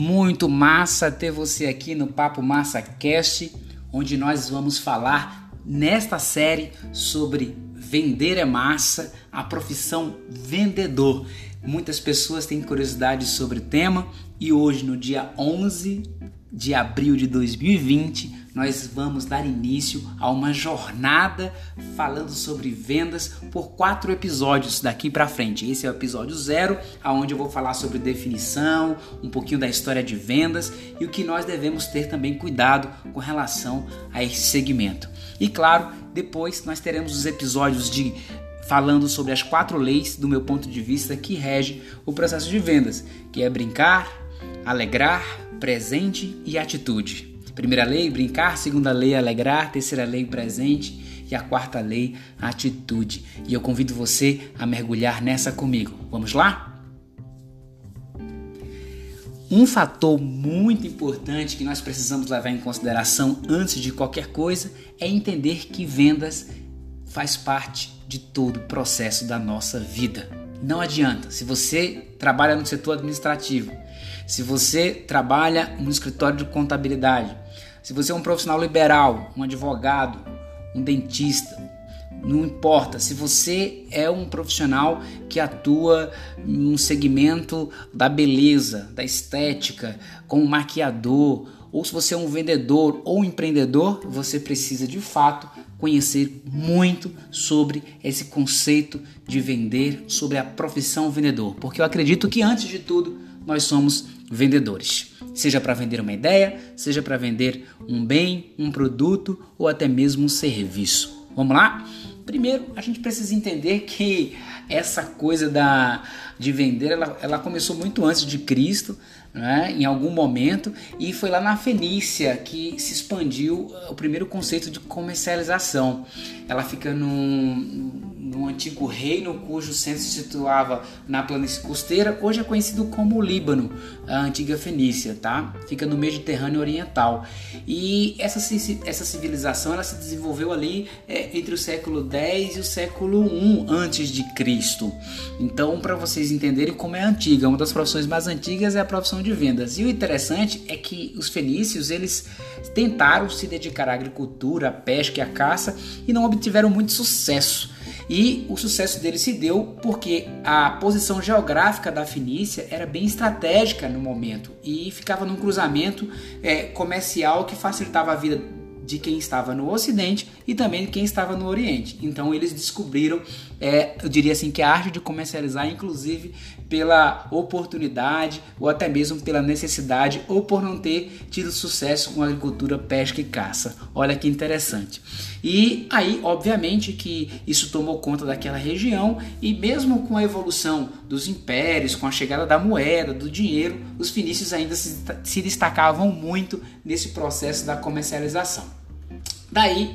Muito massa ter você aqui no Papo Massa Cast, onde nós vamos falar nesta série sobre vender é massa, a profissão vendedor. Muitas pessoas têm curiosidade sobre o tema e hoje, no dia 11 de abril de 2020, nós vamos dar início a uma jornada falando sobre vendas por quatro episódios daqui para frente. Esse é o episódio zero, aonde eu vou falar sobre definição, um pouquinho da história de vendas e o que nós devemos ter também cuidado com relação a esse segmento. E claro, depois nós teremos os episódios de falando sobre as quatro leis do meu ponto de vista que rege o processo de vendas, que é brincar, alegrar, presente e atitude. Primeira lei, brincar. Segunda lei, alegrar. Terceira lei, presente. E a quarta lei, atitude. E eu convido você a mergulhar nessa comigo. Vamos lá? Um fator muito importante que nós precisamos levar em consideração antes de qualquer coisa é entender que vendas faz parte de todo o processo da nossa vida. Não adianta, se você trabalha no setor administrativo, se você trabalha no escritório de contabilidade, se você é um profissional liberal, um advogado, um dentista, não importa. Se você é um profissional que atua num segmento da beleza, da estética, como maquiador, ou se você é um vendedor ou um empreendedor, você precisa de fato conhecer muito sobre esse conceito de vender, sobre a profissão vendedor, porque eu acredito que antes de tudo nós somos vendedores. Seja para vender uma ideia, seja para vender um bem, um produto ou até mesmo um serviço. Vamos lá? Primeiro, a gente precisa entender que essa coisa da, de vender ela, ela começou muito antes de Cristo né, em algum momento, e foi lá na Fenícia que se expandiu o primeiro conceito de comercialização. Ela fica num, num antigo reino cujo centro se situava na planície costeira, hoje é conhecido como Líbano, a antiga Fenícia, tá? Fica no Mediterrâneo Oriental. E essa, essa civilização ela se desenvolveu ali é, entre o século 10 e o século 1 antes de Cristo. Então, para vocês entenderem como é antiga, uma das profissões mais antigas é a profissão de vendas. E o interessante é que os fenícios eles tentaram se dedicar à agricultura, à pesca e à caça e não obtiveram muito sucesso. E o sucesso dele se deu porque a posição geográfica da Fenícia era bem estratégica no momento e ficava num cruzamento é, comercial que facilitava a vida de quem estava no Ocidente e também de quem estava no Oriente. Então eles descobriram, é, eu diria assim, que a arte de comercializar, inclusive pela oportunidade ou até mesmo pela necessidade ou por não ter tido sucesso com agricultura, pesca e caça. Olha que interessante. E aí, obviamente, que isso tomou conta daquela região e mesmo com a evolução dos impérios, com a chegada da moeda, do dinheiro, os fenícios ainda se, se destacavam muito nesse processo da comercialização. Daí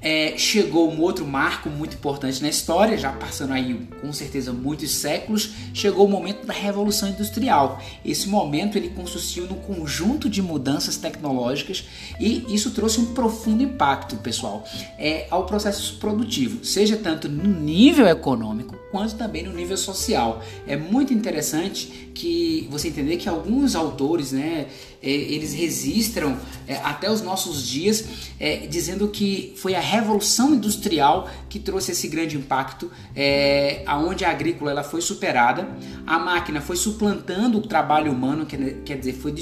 é, chegou um outro marco muito importante na história, já passando aí com certeza muitos séculos, chegou o momento da Revolução Industrial. Esse momento ele consistiu num conjunto de mudanças tecnológicas e isso trouxe um profundo impacto, pessoal, é, ao processo produtivo, seja tanto no nível econômico quanto também no nível social. É muito interessante que você entender que alguns autores, né, eles registram é, até os nossos dias é, dizendo que foi a revolução industrial que trouxe esse grande impacto, é, aonde a agrícola ela foi superada, a máquina foi suplantando o trabalho humano, quer, dizer, foi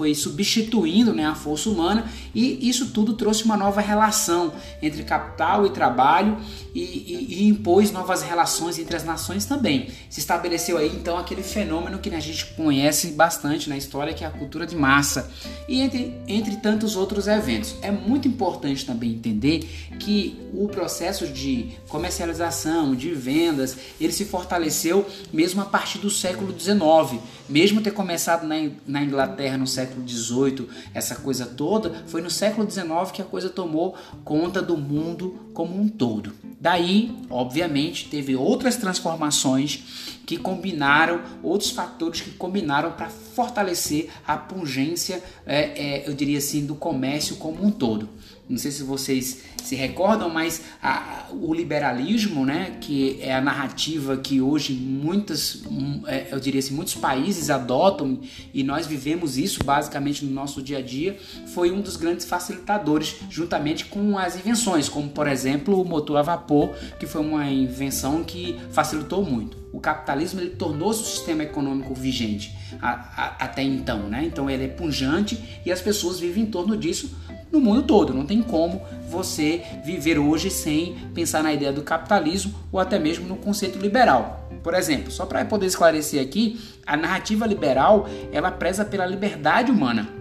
foi substituindo né, a força humana e isso tudo trouxe uma nova relação entre capital e trabalho e, e, e, impôs novas relações entre as nações também. Se estabeleceu aí então aquele fenômeno que a gente conhece bastante na história, que é a cultura de massa, e entre, entre tantos outros eventos. É muito importante também entender que o processo de comercialização, de vendas, ele se fortaleceu mesmo a partir do século XIX. Mesmo ter começado na, na Inglaterra no século XVIII, essa coisa toda, foi no século XIX que a coisa tomou conta do mundo como um todo. Daí, obviamente, teve outras transformações que combinaram, outros fatores que combinaram para fortalecer a pungência, é, é, eu diria assim, do comércio como um todo. Não sei se vocês se recordam, mas a, o liberalismo, né, que é a narrativa que hoje muitas, é, eu diria assim, muitos países adotam e nós vivemos isso basicamente no nosso dia a dia, foi um dos grandes facilitadores, juntamente com as invenções, como por exemplo o motor a vapor, que foi uma invenção que facilitou muito. O capitalismo ele tornou-se o sistema econômico vigente a, a, até então, né? Então ele é punjante e as pessoas vivem em torno disso no mundo todo. Não tem como você viver hoje sem pensar na ideia do capitalismo ou até mesmo no conceito liberal. Por exemplo, só para poder esclarecer aqui, a narrativa liberal ela preza pela liberdade humana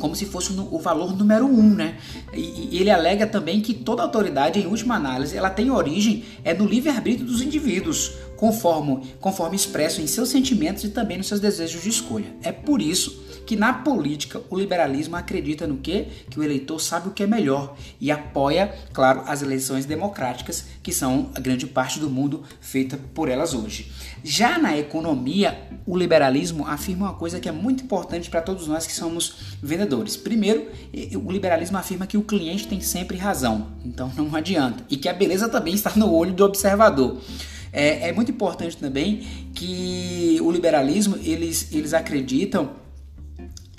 como se fosse o valor número um, né? E, ele alega também que toda autoridade, em última análise, ela tem origem é no livre-arbítrio dos indivíduos, conforme, conforme expresso em seus sentimentos e também nos seus desejos de escolha. É por isso que na política o liberalismo acredita no que? Que o eleitor sabe o que é melhor e apoia, claro, as eleições democráticas, que são a grande parte do mundo feita por elas hoje. Já na economia, o liberalismo afirma uma coisa que é muito importante para todos nós que somos vendedores. Primeiro, o liberalismo afirma que o cliente tem sempre razão, então não adianta, e que a beleza também está no olho do observador. É, é muito importante também que o liberalismo eles, eles acreditam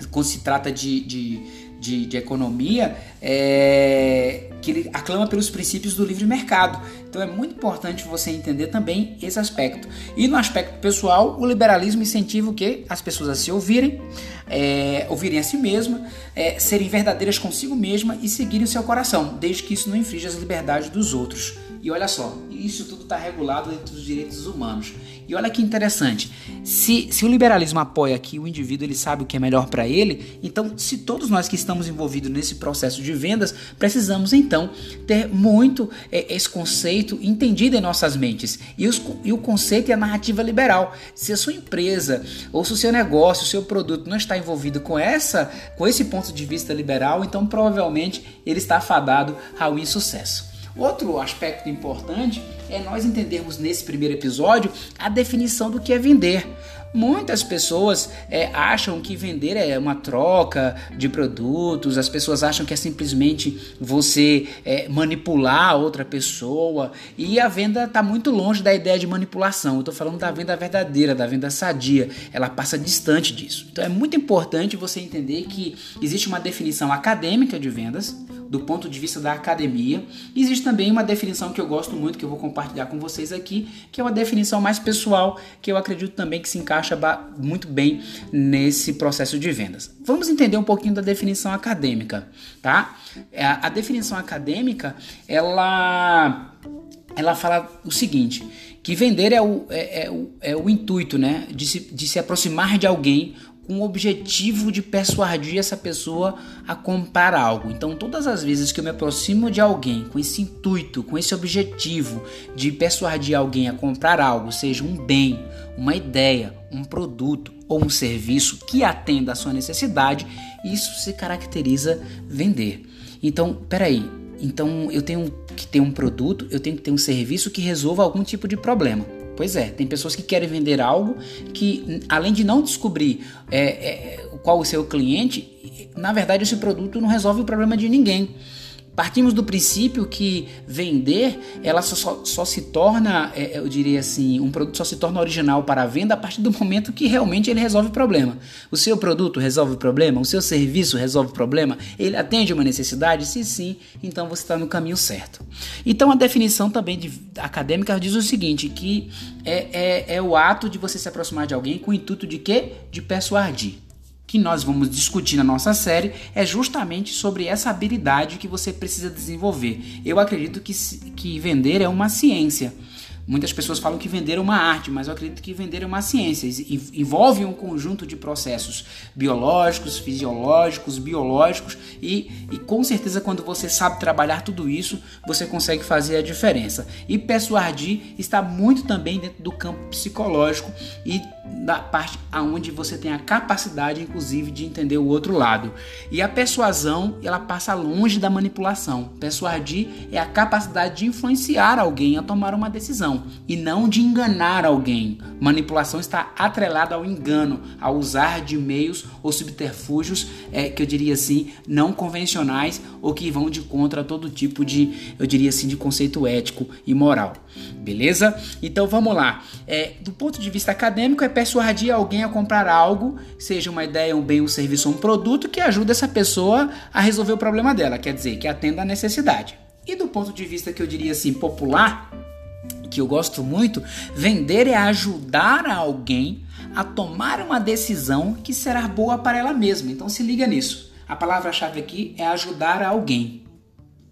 quando se trata de, de, de, de economia, é, que ele aclama pelos princípios do livre mercado. Então é muito importante você entender também esse aspecto. E no aspecto pessoal, o liberalismo incentiva o que? As pessoas a se ouvirem, é, ouvirem a si mesma, é, serem verdadeiras consigo mesma e seguirem o seu coração, desde que isso não infrinja as liberdades dos outros. E olha só, isso tudo está regulado dentro dos direitos humanos. E olha que interessante, se, se o liberalismo apoia que o indivíduo ele sabe o que é melhor para ele, então se todos nós que estamos envolvidos nesse processo de vendas, precisamos então ter muito é, esse conceito entendido em nossas mentes. E, os, e o conceito é a narrativa liberal. Se a sua empresa ou se o seu negócio, o seu produto não está envolvido com essa, com esse ponto de vista liberal, então provavelmente ele está afadado ao insucesso. Outro aspecto importante é nós entendermos nesse primeiro episódio a definição do que é vender. Muitas pessoas é, acham que vender é uma troca de produtos, as pessoas acham que é simplesmente você é, manipular outra pessoa e a venda está muito longe da ideia de manipulação. Eu estou falando da venda verdadeira, da venda sadia, ela passa distante disso. Então é muito importante você entender que existe uma definição acadêmica de vendas, do ponto de vista da academia. Existe também uma definição que eu gosto muito, que eu vou compartilhar com vocês aqui, que é uma definição mais pessoal, que eu acredito também que se encaixa muito bem nesse processo de vendas. Vamos entender um pouquinho da definição acadêmica, tá? É, a definição acadêmica, ela, ela fala o seguinte, que vender é o, é, é, o, é o intuito, né, de se, de se aproximar de alguém com o objetivo de persuadir essa pessoa a comprar algo. Então, todas as vezes que eu me aproximo de alguém com esse intuito, com esse objetivo de persuadir alguém a comprar algo, seja um bem, uma ideia, um produto ou um serviço que atenda à sua necessidade, isso se caracteriza vender. Então, peraí, então eu tenho que ter um produto, eu tenho que ter um serviço que resolva algum tipo de problema. Pois é, tem pessoas que querem vender algo que, além de não descobrir é, é, qual o seu cliente, na verdade esse produto não resolve o problema de ninguém. Partimos do princípio que vender, ela só, só, só se torna, é, eu diria assim, um produto só se torna original para a venda a partir do momento que realmente ele resolve o problema. O seu produto resolve o problema? O seu serviço resolve o problema? Ele atende uma necessidade? Se sim, então você está no caminho certo. Então a definição também de, acadêmica diz o seguinte, que é, é, é o ato de você se aproximar de alguém com o intuito de quê? De persuadir que nós vamos discutir na nossa série é justamente sobre essa habilidade que você precisa desenvolver. Eu acredito que, que vender é uma ciência. Muitas pessoas falam que vender é uma arte, mas eu acredito que vender é uma ciência. Envolve um conjunto de processos biológicos, fisiológicos, biológicos e, e com certeza quando você sabe trabalhar tudo isso, você consegue fazer a diferença. E persuadir está muito também dentro do campo psicológico e da parte aonde você tem a capacidade, inclusive, de entender o outro lado. E a persuasão, ela passa longe da manipulação. Persuadir é a capacidade de influenciar alguém a tomar uma decisão. e não de enganar alguém. Manipulação está atrelada ao engano, ao usar de meios ou subterfúgios é, que eu diria assim não convencionais ou que vão de contra todo tipo de, eu diria assim, de conceito ético e moral. Beleza? Então vamos lá. É, do ponto de vista acadêmico, é persuadir alguém a comprar algo, seja uma ideia, um bem, um serviço ou um produto que ajude essa pessoa a resolver o problema dela, quer dizer, que atenda a necessidade. E do ponto de vista que eu diria assim, popular, que eu gosto muito, vender é ajudar alguém a tomar uma decisão que será boa para ela mesma. Então se liga nisso. A palavra-chave aqui é ajudar alguém.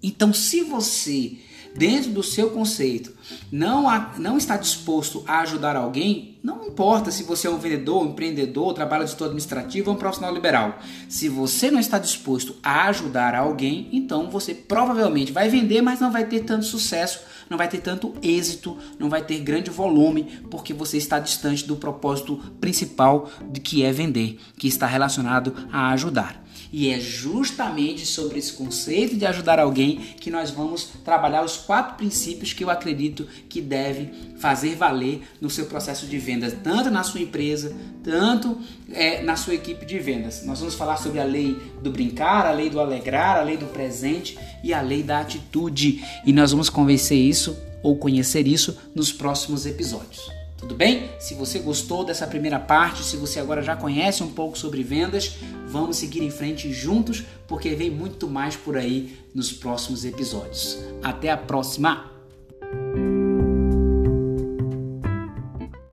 Então, se você dentro do seu conceito, não, há, não está disposto a ajudar alguém, não importa se você é um vendedor, um empreendedor, trabalha de setor administrativo ou um profissional liberal. Se você não está disposto a ajudar alguém, então você provavelmente vai vender, mas não vai ter tanto sucesso, não vai ter tanto êxito, não vai ter grande volume, porque você está distante do propósito principal de que é vender, que está relacionado a ajudar. E é justamente sobre esse conceito de ajudar alguém que nós vamos trabalhar os quatro princípios que eu acredito que deve fazer valer no seu processo de vendas, tanto na sua empresa, tanto é, na sua equipe de vendas. Nós vamos falar sobre a lei do brincar, a lei do alegrar, a lei do presente e a lei da atitude. E nós vamos convencer isso ou conhecer isso nos próximos episódios. Tudo bem? Se você gostou dessa primeira parte, se você agora já conhece um pouco sobre vendas, vamos seguir em frente juntos, porque vem muito mais por aí nos próximos episódios. Até a próxima!